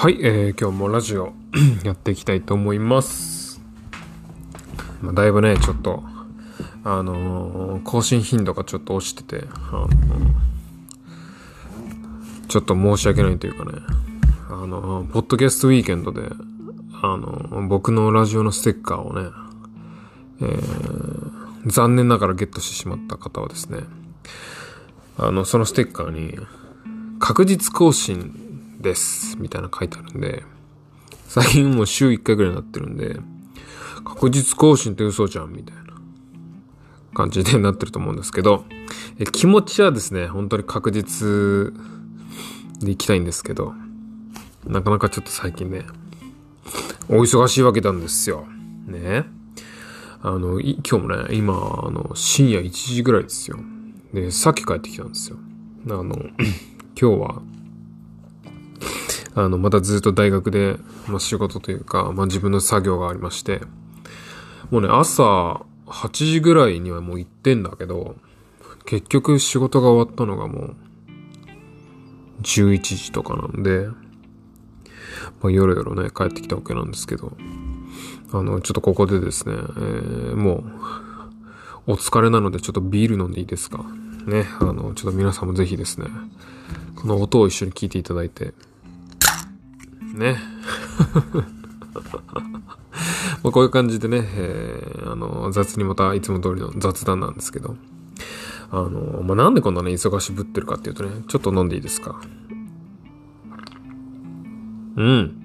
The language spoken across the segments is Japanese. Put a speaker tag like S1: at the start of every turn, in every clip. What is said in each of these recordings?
S1: はい、えー、今日もラジオ やっていきたいと思います。まあ、だいぶね、ちょっと、あのー、更新頻度がちょっと落ちてて、あのー、ちょっと申し訳ないというかね、あのー、ポッドキャストウィーケンドで、あの僕のラジオのステッカーをね、えー、残念ながらゲットしてしまった方はですね、あの、そのステッカーに、確実更新です。みたいな書いてあるんで、最近もう週1回ぐらいになってるんで、確実更新って嘘じゃん、みたいな感じでなってると思うんですけど、え気持ちはですね、本当に確実で行きたいんですけど、なかなかちょっと最近ね、お忙しいわけなんですよ。ね。あの、今日もね、今、あの、深夜1時ぐらいですよ。で、さっき帰ってきたんですよ。あの、今日は、あの、またずっと大学で、まあ、仕事というか、まあ、自分の作業がありまして、もうね、朝8時ぐらいにはもう行ってんだけど、結局仕事が終わったのがもう、11時とかなんで、まあ、よろよろね、帰ってきたわけなんですけど、あの、ちょっとここでですね、えー、もう、お疲れなのでちょっとビール飲んでいいですか？ね、あの、ちょっと皆さんもぜひですね、この音を一緒に聞いていただいて、ね。まあこういう感じでね、えー、あの、雑にまたいつも通りの雑談なんですけど、あの、まあ、なんでこんなね、忙しぶってるかっていうとね、ちょっと飲んでいいですか？うん。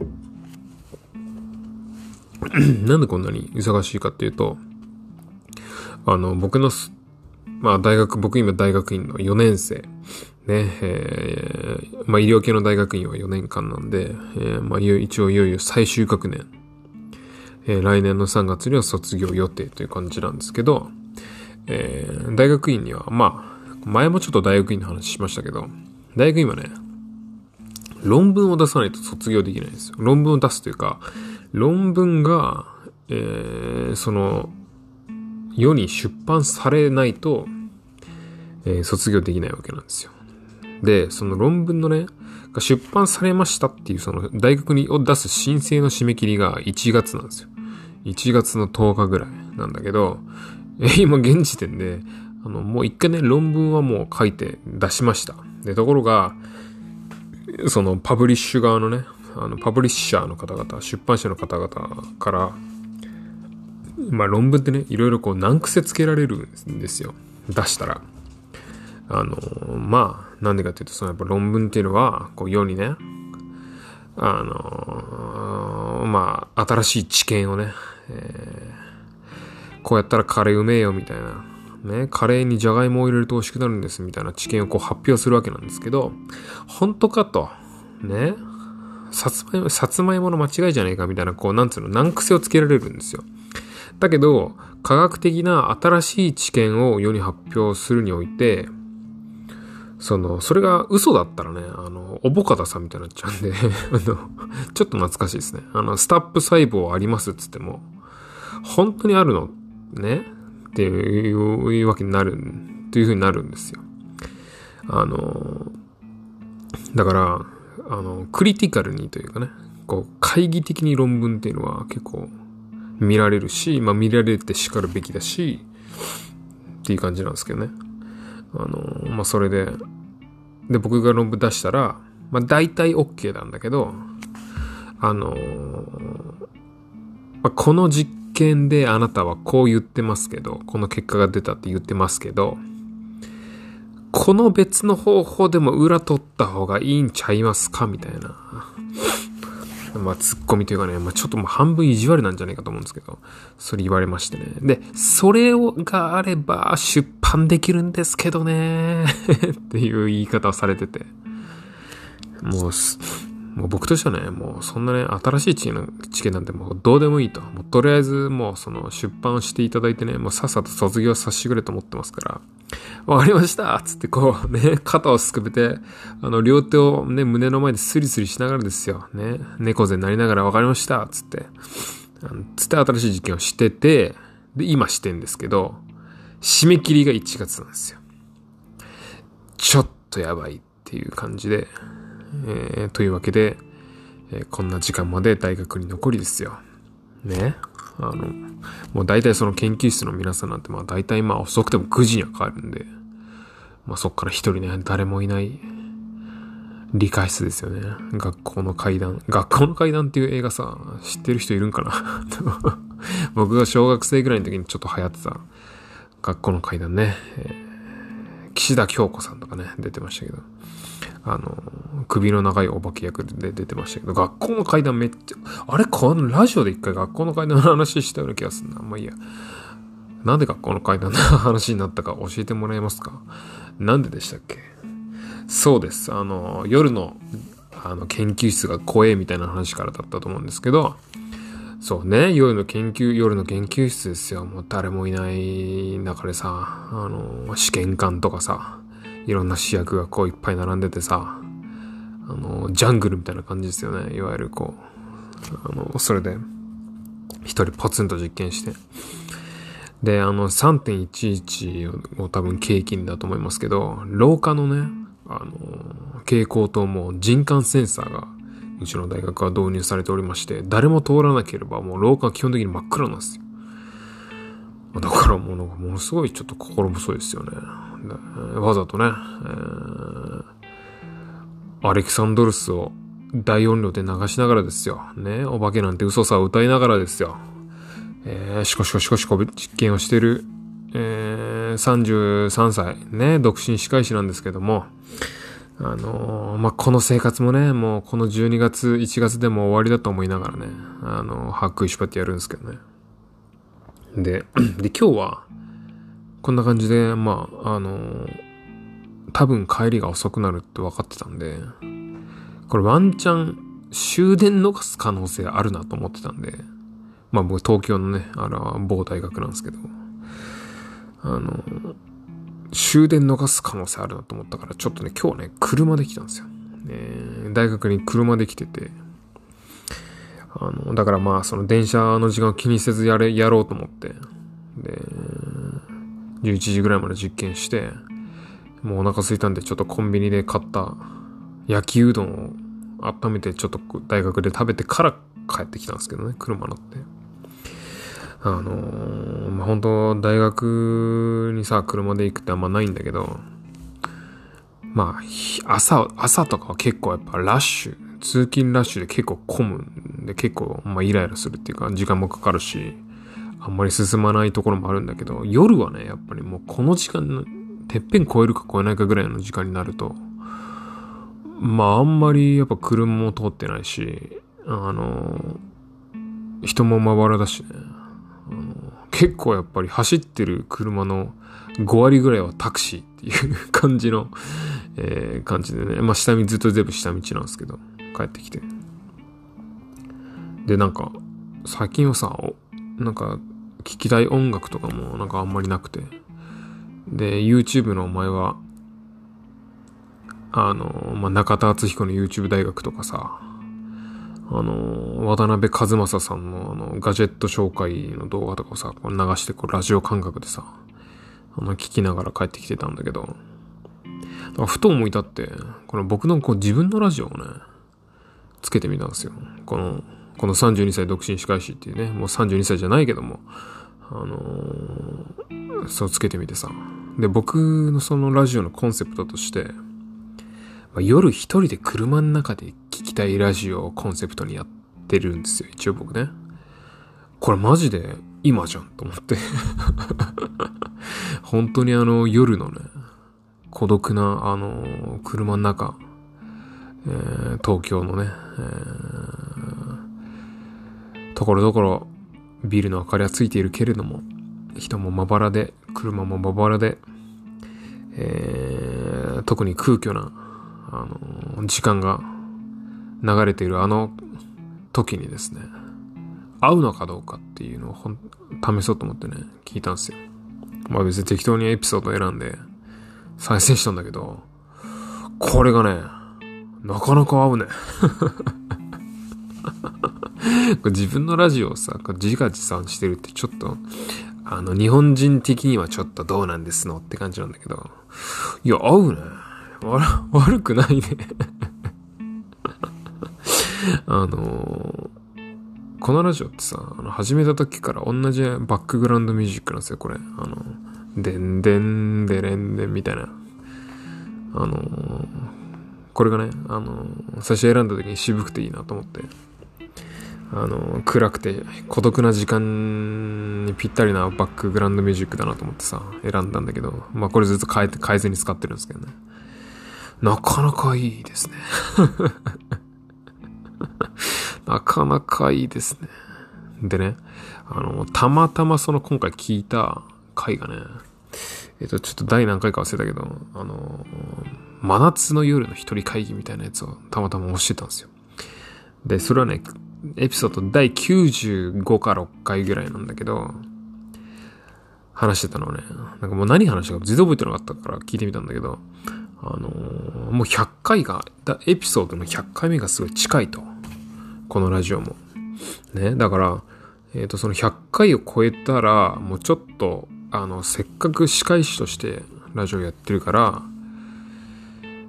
S1: なんでこんなに忙しいかっていうと、あの、僕の、まあ大学、僕今大学院の4年生ね、えー、まあ、医療系の大学院は4年間なんで、えー、まあ、一応いよいよ最終学年、えー、来年の3月には卒業予定という感じなんですけど、えー、大学院には、まあ、前もちょっと大学院の話しましたけど、大学院はね、論文を出さないと卒業できないんですよ。論文を出すというか、論文が、えー、その、世に出版されないと、えー、卒業できないわけなんですよ。で、その論文のね、が出版されましたっていうその大学にを出す申請の締め切りが1月なんですよ。1月の10日ぐらいなんだけど、今現時点で、あの、もう一回ね、論文はもう書いて出しました。で、ところが、そのパブリッシュ側のね、あの、パブリッシャーの方々、出版社の方々から、まあ論文ってね、いろいろこう難癖つけられるんですよ。出したら。あの、まあ、なんでかっていうと、そのやっぱ論文っていうのは、こう世にね、あの、まあ、新しい知見をね、えー、こうやったらカレーうめえよみたいな、ね、カレーにじゃがいもを入れると美味しくなるんですみたいな知見をこう発表するわけなんですけど、本当かと、ね、さつまいも、さつまいもの間違いじゃねえかみたいな、こう、なんつうの、難癖をつけられるんですよ。だけど、科学的な新しい知見を世に発表するにおいて、その、それが嘘だったらね、あの、おぼかたさんみたいになっちゃうんで あの、ちょっと懐かしいですね。あの、スタップ細胞ありますっつっても、本当にあるのね？っていうわけになる、というふうになるんですよ。あの、だから、あの、クリティカルにというかね、こう、懐疑的に論文っていうのは結構見られるし、まあ見られて叱るべきだし、っていう感じなんですけどね。あの、まあ、それで、で、僕が論文出したら、まあ、大体 OK なんだけど、あの、まあ、この実験であなたはこう言ってますけど、この結果が出たって言ってますけど、この別の方法でも裏取った方がいいんちゃいますかみたいな。まあ、ツッコミというかね、まあ、ちょっともう半分意地悪なんじゃないかと思うんですけど、それ言われましてね。で、それをがあれば出版できるんですけどね、っていう言い方をされてて。もう、もう僕としてはね、もうそんなね、新しい知見知見なんてもうどうでもいいと。もうとりあえずもうその出版していただいてね、もうさっさと卒業させてくれと思ってますから、わかりましたつってこうね、肩をすくべて、あの、両手をね、胸の前でスリスリしながらですよ。ね、猫背になりながらわかりましたつって、つって新しい実験をしてて、で、今してんですけど、締め切りが1月なんですよ。ちょっとやばいっていう感じで、えー、というわけで、えー、こんな時間まで大学に残りですよ。ね。あの、もう大体その研究室の皆さんなんてまあ大体まあ遅くても9時には帰るんで、まあそっから一人ね、誰もいない理科室ですよね。学校の階段。学校の階段っていう映画さ、知ってる人いるんかな？僕が小学生ぐらいの時にちょっと流行ってた学校の階段ね。えー、岸田京子さんとかね、出てましたけど。あの、首の長いお化け役で出てましたけど、学校の階段めっちゃ、あれこのラジオで一回学校の階段の話したような気がするな。まあいいや。なんで学校の階段の話になったか教えてもらえますか？なんででしたっけ？そうです。あの、夜の、あの、研究室が怖えみたいな話からだったと思うんですけど、そうね、夜の研究、夜の研究室ですよ。もう誰もいない中でさ、あの、試験官とかさ、いろんな試薬がこういっぱい並んでてさ、あの、ジャングルみたいな感じですよね。いわゆるこう、あの、それで、一人ポツンと実験して。で、あの、3.11を多分契機だと思いますけど、廊下のね、あの、蛍光灯も人感センサーが、うちの大学は導入されておりまして、誰も通らなければもう廊下は基本的に真っ暗なんですよ。だからもうなんかものすごいちょっと心細いですよね。わざとね、えー、アレキサンドルスを大音量で流しながらですよ。ね、お化けなんて嘘さを歌いながらですよ。えー、しこしこしこしこ実験をしてる、えー、33歳、ね、独身歯科医師なんですけども、あのー、まあ、この生活もね、もうこの12月、1月でも終わりだと思いながらね、あのー、白衣縛ってやるんですけどね。で、で、今日は、こんな感じで、まあ、あの、多分帰りが遅くなるって分かってたんで、これワンチャン終電逃す可能性あるなと思ってたんで、まあ僕東京のね、あの、某大学なんですけど、あの、終電逃す可能性あるなと思ったから、ちょっとね、今日ね、車で来たんですよ。えー、大学に車で来てて、あの、だからまあ、その電車の時間を気にせずやれ、やろうと思って、で、11時ぐらいまで実験して、もうお腹空いたんでちょっとコンビニで買った焼きうどんを温めてちょっと大学で食べてから帰ってきたんですけどね、車乗って。あのー、まあ、本当大学にさ、車で行くってあんまないんだけど、まあ、朝、朝とかは結構やっぱラッシュ、通勤ラッシュで結構混むんで結構、まあ、イライラするっていうか、時間もかかるし、あんまり進まないところもあるんだけど、夜はね、やっぱりもうこの時間の、てっぺん超えるか超えないかぐらいの時間になると、まああんまりやっぱ車も通ってないし、あの、人もまばらだしね、あの結構やっぱり走ってる車の5割ぐらいはタクシーっていう感じの、えー、感じでね、まあ下道ずっと全部下道なんですけど、帰ってきて。で、なんか、最近はさ、なんか、聞きたい音楽とかもなんかあんまりなくて。で、YouTube のお前は、あの、まあ、中田敦彦の YouTube 大学とかさ、あの、渡辺和正さんのあの、ガジェット紹介の動画とかをさ、こう流してこうラジオ感覚でさ、あの、聞きながら帰ってきてたんだけどだ、ふと思い立って、この僕のこう自分のラジオをね、つけてみたんですよ。この、この32歳独身司会士っていうね、もう32歳じゃないけども、あのー、そうつけてみてさ。で、僕のそのラジオのコンセプトとして、まあ、夜一人で車の中で聞きたいラジオをコンセプトにやってるんですよ、一応僕ね。これマジで今じゃんと思って 本当にあの夜のね、孤独なあの車の中、東京のね、ところどころビルの明かりはついているけれども、人もまばらで、車もまばらで、えー、特に空虚な、あの、時間が流れているあの時にですね、合うのかどうかっていうのをほん試そうと思ってね、聞いたんですよ。まあ別に適当にエピソード選んで再生したんだけど、これがね、なかなか合うね。自分のラジオをさ、自画自賛してるってちょっと、あの、日本人的にはちょっとどうなんですのって感じなんだけど、いや、合うね。悪 くないね あのー、このラジオってさ、あの、始めた時から同じバックグラウンドミュージックなんですよ、これ。あの、でんでんでれんでんみたいな。あのー、これがね、あの、最初選んだ時に渋くていいなと思って。あの、暗くて孤独な時間にぴったりなバックグラウンドミュージックだなと思ってさ、選んだんだけど、まあこれずっと変えて、変えずに使ってるんですけどね。なかなかいいですね。なかなかいいですね。でね、あの、たまたまその今回聞いた回がね、えっと、ちょっと第何回か忘れたけど、あの、真夏の夜の一人会議みたいなやつをたまたま押してたんですよ。で、それはね、エピソード第95か6回ぐらいなんだけど、話してたのはね、なんかもう何話したか全然覚えてなかったから聞いてみたんだけど、あのー、もう100回が、エピソードの100回目がすごい近いと。このラジオも。ね、だから、えっ、ー、と、その100回を超えたら、もうちょっと、あの、せっかく歯科医師としてラジオやってるから、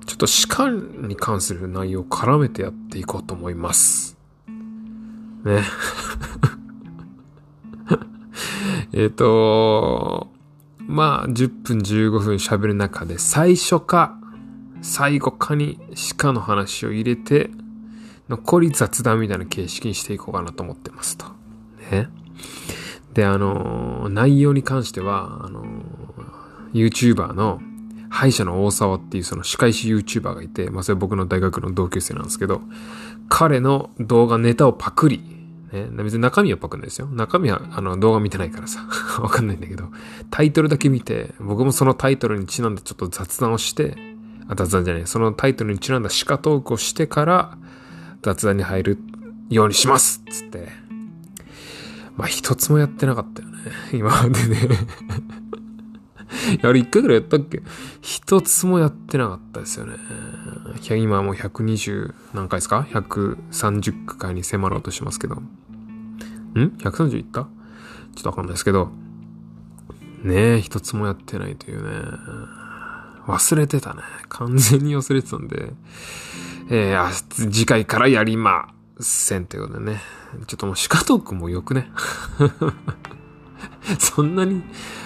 S1: ちょっと歯科に関する内容を絡めてやっていこうと思います。ね。えっと、まあ、10分15分喋る中で最初か最後かに鹿の話を入れて、残り雑談みたいな形式にしていこうかなと思ってますと。ね。で、あの、内容に関しては、あの、YouTuber の歯医者の大沢っていうその歯科医師 YouTuber がいて、まあそれ僕の大学の同級生なんですけど、彼の動画ネタをパクリ、ね、別に中身はパクんですよ。中身はあの動画見てないからさ、わかんないんだけど、タイトルだけ見て、僕もそのタイトルにちなんでちょっと雑談をして、あ、雑談じゃない、そのタイトルにちなんだ鹿トークをしてから、雑談に入るようにしますつって。まあ一つもやってなかったよね。今までねあれ一回ぐらいやったっけ？一つもやってなかったですよね。今もう120何回ですか ?130 回に迫ろうとしますけど。ん ?130 いった？ちょっとわかんないですけど。ねえ、一つもやってないというね。忘れてたね。完全に忘れてたんで。えー、次回からやりませんということでね。ちょっともう鹿トークもよくね。そんなに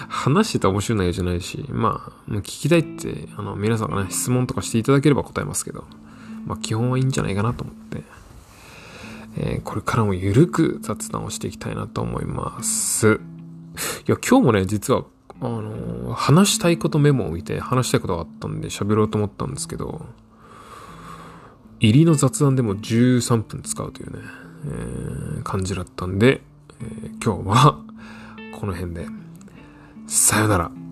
S1: 話してた面白い内容じゃないし、まあ、もう聞きたいって、あの、皆さんがね、質問とかしていただければ答えますけど、まあ、基本はいいんじゃないかなと思って、えー、これからもゆるく雑談をしていきたいなと思います。いや、今日もね、実は、あのー、話したいことメモを見て話したいことがあったんで喋ろうと思ったんですけど、入りの雑談でも13分使うというね、えー、感じだったんで、え、今日はこの辺で、さよなら。